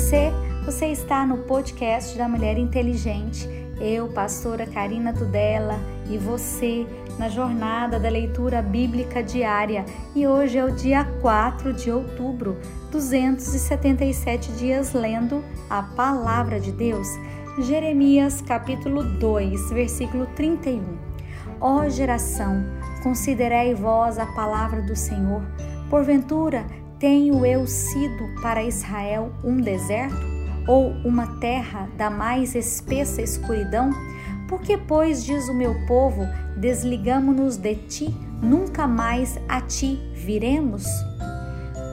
você? Você está no podcast da Mulher Inteligente. Eu, pastora Karina Tudela, e você na jornada da leitura bíblica diária. E hoje é o dia 4 de outubro, 277 dias lendo a palavra de Deus. Jeremias capítulo 2, versículo 31. Ó geração, considerei vós a palavra do Senhor. Porventura, tenho eu sido para Israel um deserto ou uma terra da mais espessa escuridão? Porque, pois, diz o meu povo, desligamo-nos de ti, nunca mais a ti viremos?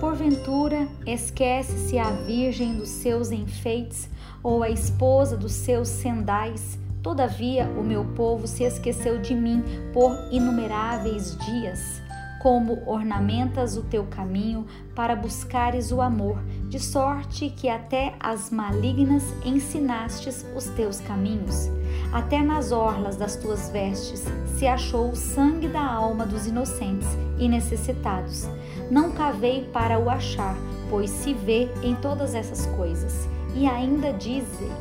Porventura, esquece-se a virgem dos seus enfeites ou a esposa dos seus sendais? Todavia, o meu povo se esqueceu de mim por inumeráveis dias como ornamentas o teu caminho para buscares o amor, de sorte que até as malignas ensinastes os teus caminhos. Até nas orlas das tuas vestes se achou o sangue da alma dos inocentes e necessitados. Não cavei para o achar, pois se vê em todas essas coisas. E ainda dizes: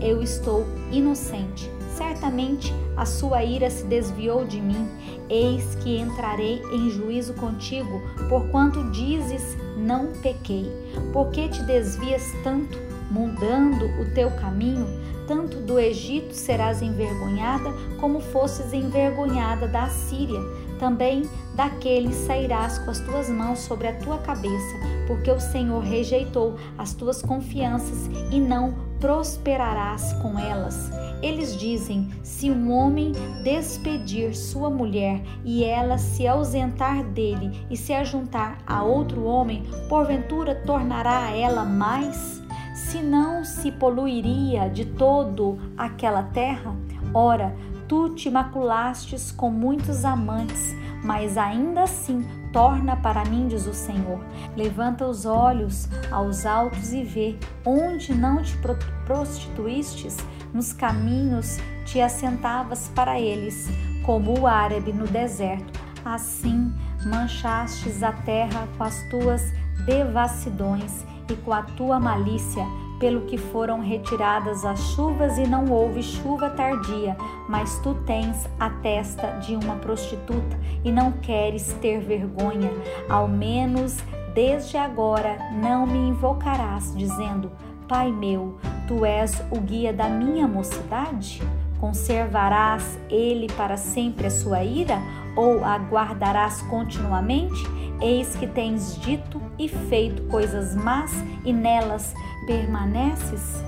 Eu estou inocente Certamente a sua ira se desviou de mim. Eis que entrarei em juízo contigo, porquanto dizes: Não pequei. Por que te desvias tanto, mudando o teu caminho? Tanto do Egito serás envergonhada, como fosses envergonhada da Assíria. Também daquele sairás com as tuas mãos sobre a tua cabeça, porque o Senhor rejeitou as tuas confianças e não prosperarás com elas. Eles dizem: se um homem despedir sua mulher e ela se ausentar dele e se ajuntar a outro homem, porventura tornará a ela mais? Se não se poluiria de todo aquela terra? Ora, tu te maculastes com muitos amantes, mas ainda assim torna para mim, diz o Senhor. Levanta os olhos aos altos e vê onde não te prostituístes nos caminhos te assentavas para eles, como o árabe no deserto. Assim manchastes a terra com as tuas devassidões e com a tua malícia, pelo que foram retiradas as chuvas e não houve chuva tardia, mas tu tens a testa de uma prostituta e não queres ter vergonha, ao menos desde agora não me invocarás, dizendo: Pai meu, tu és o guia da minha mocidade? Conservarás ele para sempre a sua ira ou aguardarás continuamente? Eis que tens dito e feito coisas más e nelas permaneces?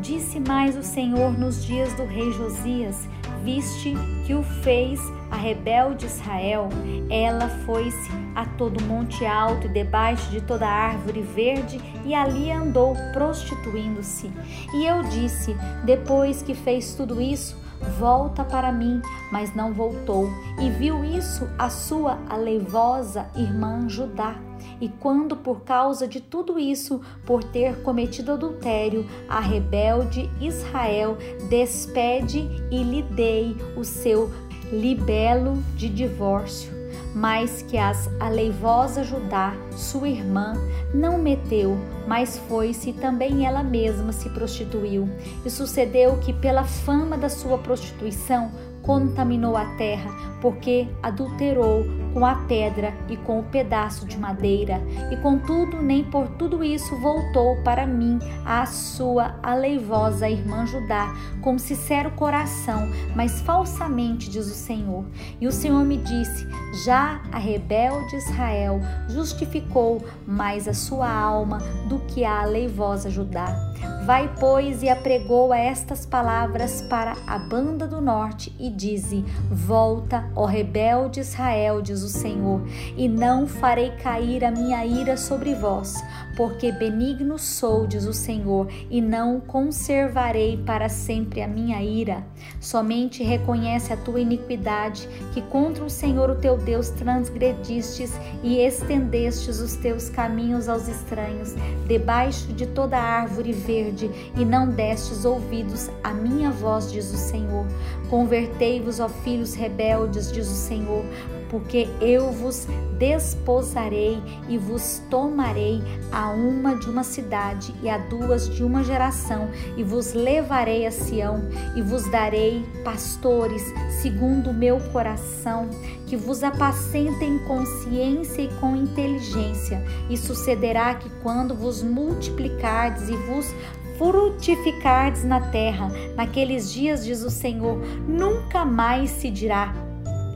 Disse mais o Senhor nos dias do rei Josias: Viste que o fez rebelde Israel, ela foi-se a todo monte alto e debaixo de toda árvore verde e ali andou prostituindo-se. E eu disse: depois que fez tudo isso, volta para mim, mas não voltou. E viu isso a sua aleivosa irmã Judá. E quando, por causa de tudo isso, por ter cometido adultério, a rebelde Israel despede e lhe dei o seu libelo de divórcio, mas que as aleivosa Judá, sua irmã, não meteu, mas foi-se também ela mesma se prostituiu. E sucedeu que, pela fama da sua prostituição, contaminou a terra, porque adulterou com a pedra e com o pedaço de madeira, e contudo, nem por tudo isso voltou para mim a sua aleivosa irmã Judá, com sincero coração, mas falsamente, diz o Senhor. E o Senhor me disse: Já a rebelde Israel justificou mais a sua alma do que a aleivosa Judá. Vai, pois, e apregou estas palavras para a banda do norte e dize: Volta, ó rebelde Israel, diz o Senhor, e não farei cair a minha ira sobre vós, porque benigno sou, diz o Senhor, e não conservarei para sempre a minha ira. Somente reconhece a tua iniquidade, que contra o Senhor o teu Deus transgredistes e estendestes os teus caminhos aos estranhos, debaixo de toda árvore verde, e não destes ouvidos à minha voz, diz o Senhor. Convertei-vos, ó filhos rebeldes, diz o Senhor, porque eu vos desposarei e vos tomarei a uma de uma cidade e a duas de uma geração, e vos levarei a Sião e vos darei pastores segundo o meu coração, que vos apacentem com ciência e com inteligência. E sucederá que quando vos multiplicardes e vos frutificardes na terra, naqueles dias, diz o Senhor, nunca mais se dirá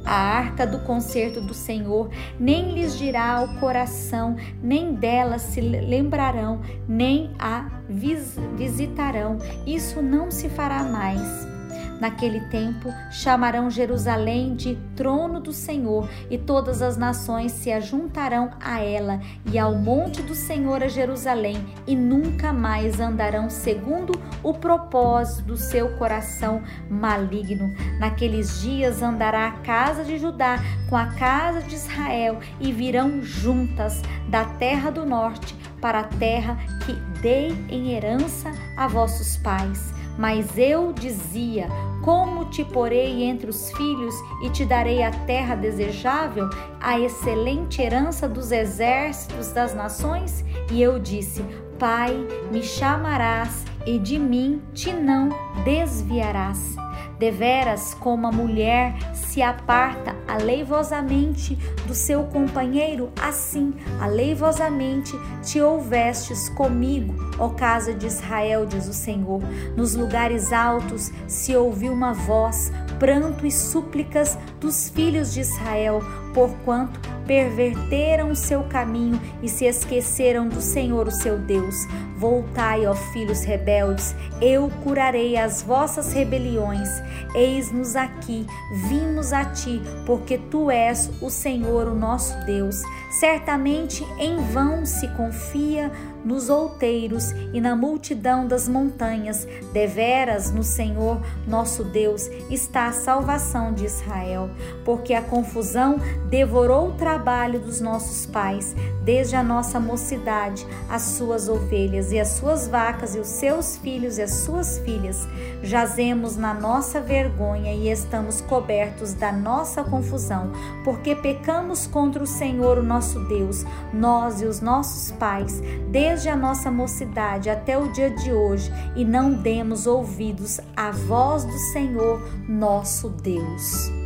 a arca do concerto do Senhor, nem lhes dirá o coração, nem dela se lembrarão, nem a visitarão. Isso não se fará mais. Naquele tempo chamarão Jerusalém de trono do Senhor, e todas as nações se ajuntarão a ela e ao monte do Senhor a Jerusalém, e nunca mais andarão segundo o propósito do seu coração maligno. Naqueles dias andará a casa de Judá com a casa de Israel, e virão juntas da terra do norte para a terra que dei em herança a vossos pais. Mas eu dizia: como te porei entre os filhos e te darei a terra desejável, a excelente herança dos exércitos das nações? E eu disse: Pai, me chamarás e de mim te não desviarás. Deveras, como a mulher se aparta aleivosamente do seu companheiro, assim aleivosamente te houvestes comigo, ó casa de Israel, diz o Senhor. Nos lugares altos se ouviu uma voz, pranto e súplicas dos filhos de Israel, porquanto perverteram o seu caminho e se esqueceram do Senhor, o seu Deus. Voltai, ó filhos rebeldes, eu curarei as vossas rebeliões. Eis-nos aqui, vimos a ti, porque tu és o Senhor, o nosso Deus. Certamente em vão se confia nos outeiros e na multidão das montanhas. Deveras no Senhor, nosso Deus, está a salvação de Israel, porque a confusão devorou o trabalho dos nossos pais, desde a nossa mocidade, as suas ovelhas e as suas vacas e os seus filhos e as suas filhas. Jazemos na nossa vergonha e estamos cobertos da nossa confusão, porque pecamos contra o Senhor, o nosso Deus, nós e os nossos pais, desde a nossa mocidade até o dia de hoje, e não demos ouvidos à voz do Senhor, nosso Deus.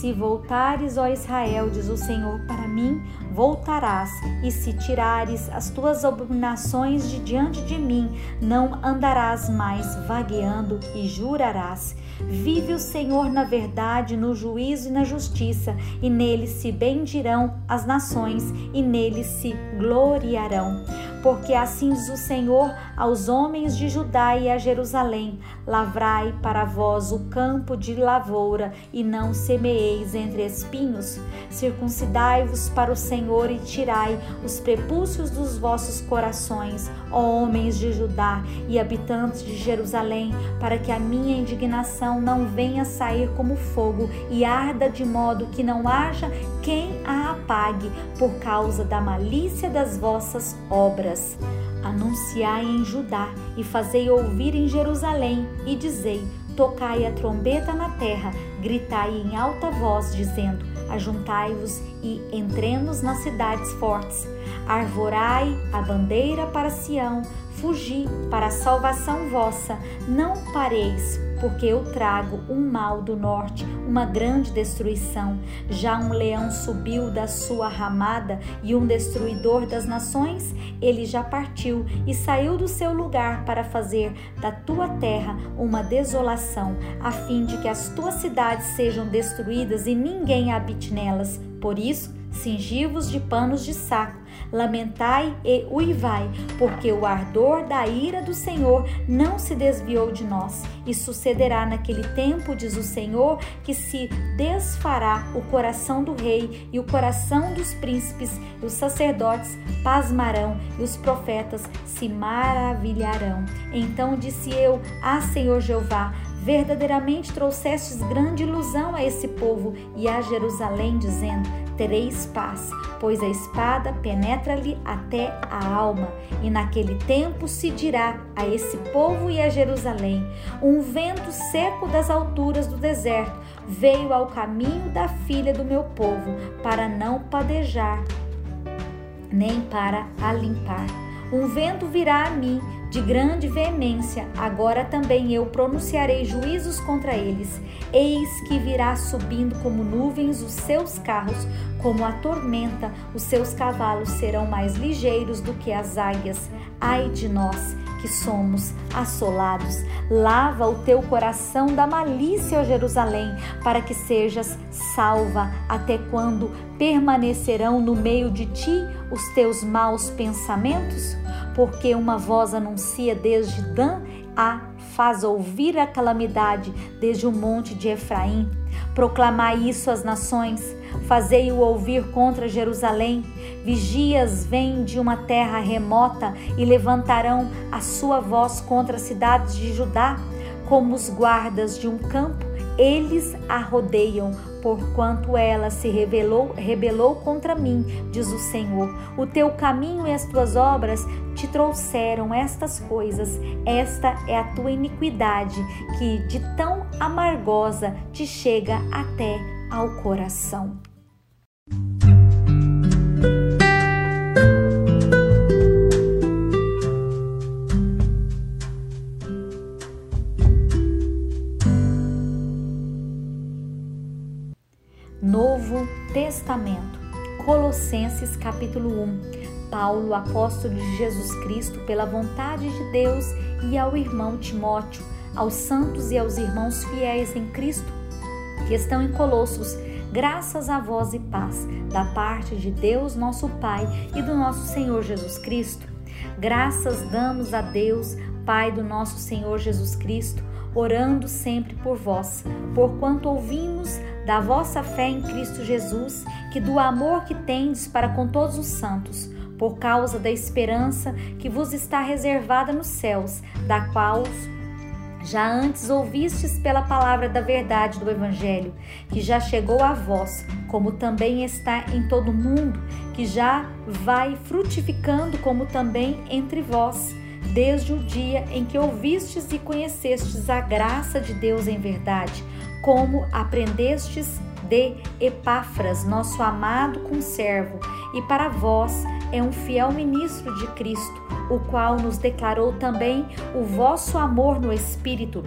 Se voltares, ó Israel, diz o Senhor, para mim, voltarás, e se tirares as tuas abominações de diante de mim, não andarás mais vagueando e jurarás. Vive o Senhor na verdade, no juízo e na justiça, e nele se bendirão as nações, e nele se gloriarão porque assim diz o Senhor aos homens de Judá e a Jerusalém: Lavrai para vós o campo de lavoura e não semeeis entre espinhos. Circuncidai-vos para o Senhor e tirai os prepúcios dos vossos corações, ó homens de Judá e habitantes de Jerusalém, para que a minha indignação não venha sair como fogo e arda de modo que não haja quem a apague por causa da malícia das vossas obras. Anunciai em Judá e fazei ouvir em Jerusalém e dizei: Tocai a trombeta na terra, gritai em alta voz, dizendo: Ajuntai-vos e entremos nas cidades fortes. Arvorai a bandeira para Sião, fugi para a salvação vossa. Não pareis, porque eu trago um mal do norte, uma grande destruição. Já um leão subiu da sua ramada e um destruidor das nações, ele já partiu e saiu do seu lugar para fazer da tua terra uma desolação, a fim de que as tuas cidades sejam destruídas e ninguém habite nelas. Por isso, cingi-vos de panos de saco Lamentai e uivai, porque o ardor da ira do Senhor não se desviou de nós. E sucederá naquele tempo, diz o Senhor, que se desfará o coração do rei e o coração dos príncipes, e os sacerdotes pasmarão e os profetas se maravilharão. Então disse eu: Ah, Senhor Jeová, verdadeiramente trouxestes grande ilusão a esse povo e a Jerusalém, dizendo: Tereis paz pois a espada penetra-lhe até a alma, e naquele tempo se dirá a esse povo e a Jerusalém: um vento seco das alturas do deserto veio ao caminho da filha do meu povo, para não padejar, nem para a limpar. Um vento virá a mim de grande veemência, agora também eu pronunciarei juízos contra eles. Eis que virá subindo como nuvens os seus carros, como a tormenta, os seus cavalos serão mais ligeiros do que as águias. Ai de nós! que somos assolados. Lava o teu coração da malícia, ó Jerusalém, para que sejas salva. Até quando permanecerão no meio de ti os teus maus pensamentos? Porque uma voz anuncia desde Dan a faz ouvir a calamidade desde o monte de Efraim. Proclamai isso às nações, fazei-o ouvir contra Jerusalém. Vigias vêm de uma terra remota e levantarão a sua voz contra as cidades de Judá, como os guardas de um campo eles a rodeiam, porquanto ela se rebelou, rebelou contra mim, diz o Senhor. O teu caminho e as tuas obras te trouxeram estas coisas. Esta é a tua iniquidade, que de tão amargosa te chega até ao coração. Novo Testamento. Colossenses capítulo 1. Paulo, apóstolo de Jesus Cristo, pela vontade de Deus, e ao irmão Timóteo, aos santos e aos irmãos fiéis em Cristo, que estão em Colossos, graças a vós e paz, da parte de Deus, nosso Pai, e do nosso Senhor Jesus Cristo. Graças damos a Deus, Pai do nosso Senhor Jesus Cristo, orando sempre por vós, porquanto ouvimos da vossa fé em Cristo Jesus, que do amor que tendes para com todos os santos, por causa da esperança que vos está reservada nos céus, da qual já antes ouvistes pela palavra da verdade do Evangelho, que já chegou a vós, como também está em todo o mundo, que já vai frutificando, como também entre vós, desde o dia em que ouvistes e conhecestes a graça de Deus em verdade como aprendestes de Epáfras, nosso amado conservo, e para vós é um fiel ministro de Cristo, o qual nos declarou também o vosso amor no Espírito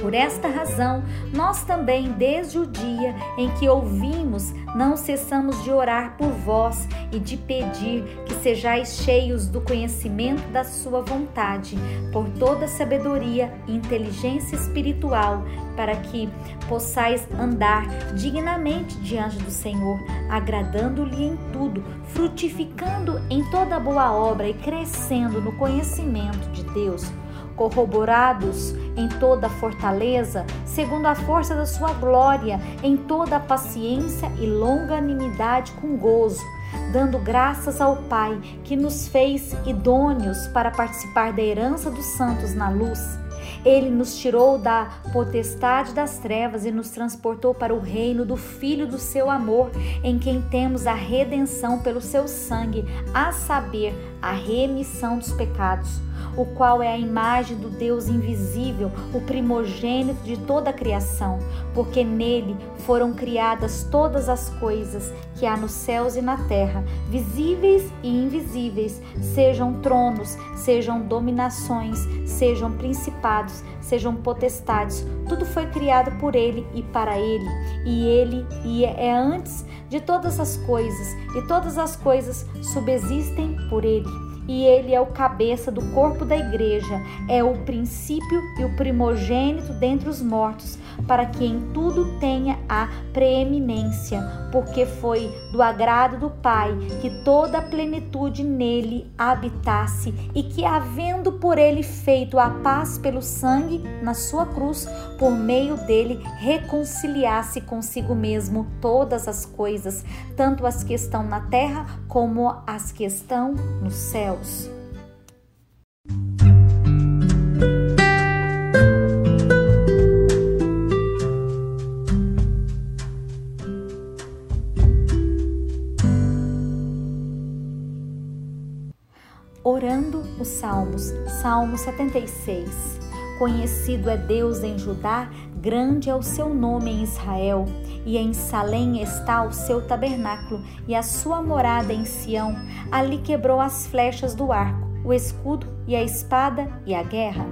por esta razão, nós também, desde o dia em que ouvimos, não cessamos de orar por vós e de pedir que sejais cheios do conhecimento da Sua vontade, por toda sabedoria e inteligência espiritual, para que possais andar dignamente diante do Senhor, agradando-lhe em tudo, frutificando em toda boa obra e crescendo no conhecimento de Deus. Corroborados em toda fortaleza, segundo a força da sua glória, em toda paciência e longanimidade com gozo, dando graças ao Pai que nos fez idôneos para participar da herança dos santos na luz. Ele nos tirou da potestade das trevas e nos transportou para o reino do Filho do seu amor, em quem temos a redenção pelo seu sangue, a saber, a remissão dos pecados o qual é a imagem do Deus invisível, o primogênito de toda a criação, porque nele foram criadas todas as coisas que há nos céus e na terra, visíveis e invisíveis, sejam tronos, sejam dominações, sejam principados, sejam potestades, tudo foi criado por ele e para ele, e ele e é antes de todas as coisas, e todas as coisas subsistem por ele e ele é o cabeça do corpo da igreja, é o princípio e o primogênito dentre os mortos, para que em tudo tenha a preeminência, porque foi do agrado do Pai que toda a plenitude nele habitasse e que, havendo por ele feito a paz pelo sangue na sua cruz, por meio dele reconciliasse consigo mesmo todas as coisas, tanto as que estão na terra como as que estão no céu Orando os Salmos, Salmo 76. Conhecido é Deus em Judá, Grande é o seu nome em Israel, e em Salém está o seu tabernáculo, e a sua morada em Sião. Ali quebrou as flechas do arco, o escudo e a espada e a guerra.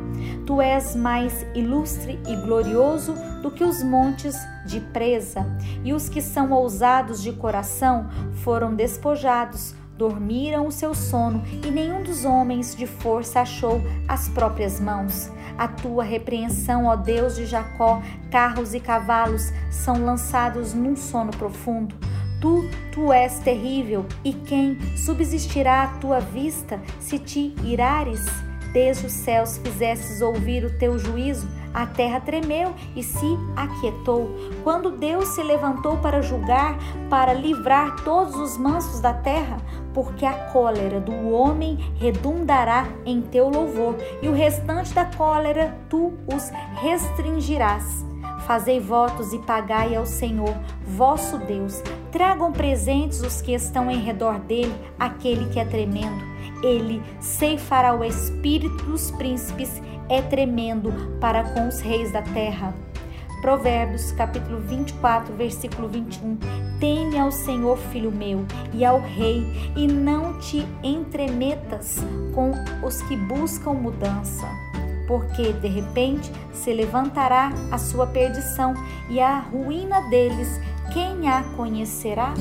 Tu és mais ilustre e glorioso do que os montes de presa, e os que são ousados de coração foram despojados dormiram o seu sono e nenhum dos homens de força achou as próprias mãos. A tua repreensão, ó Deus de Jacó, carros e cavalos são lançados num sono profundo. Tu, tu és terrível, e quem subsistirá à tua vista se te irares? Desde os céus fizesses ouvir o teu juízo, a terra tremeu e se aquietou. Quando Deus se levantou para julgar, para livrar todos os mansos da terra, porque a cólera do homem redundará em teu louvor, e o restante da cólera tu os restringirás. Fazei votos e pagai ao Senhor, vosso Deus. Tragam presentes os que estão em redor dele, aquele que é tremendo. Ele ceifará o espírito dos príncipes, é tremendo para com os reis da terra. Provérbios, capítulo 24, versículo 21. Teme ao Senhor, filho meu, e ao rei, e não te entremetas com os que buscam mudança, porque de repente se levantará a sua perdição e a ruína deles, quem a conhecerá?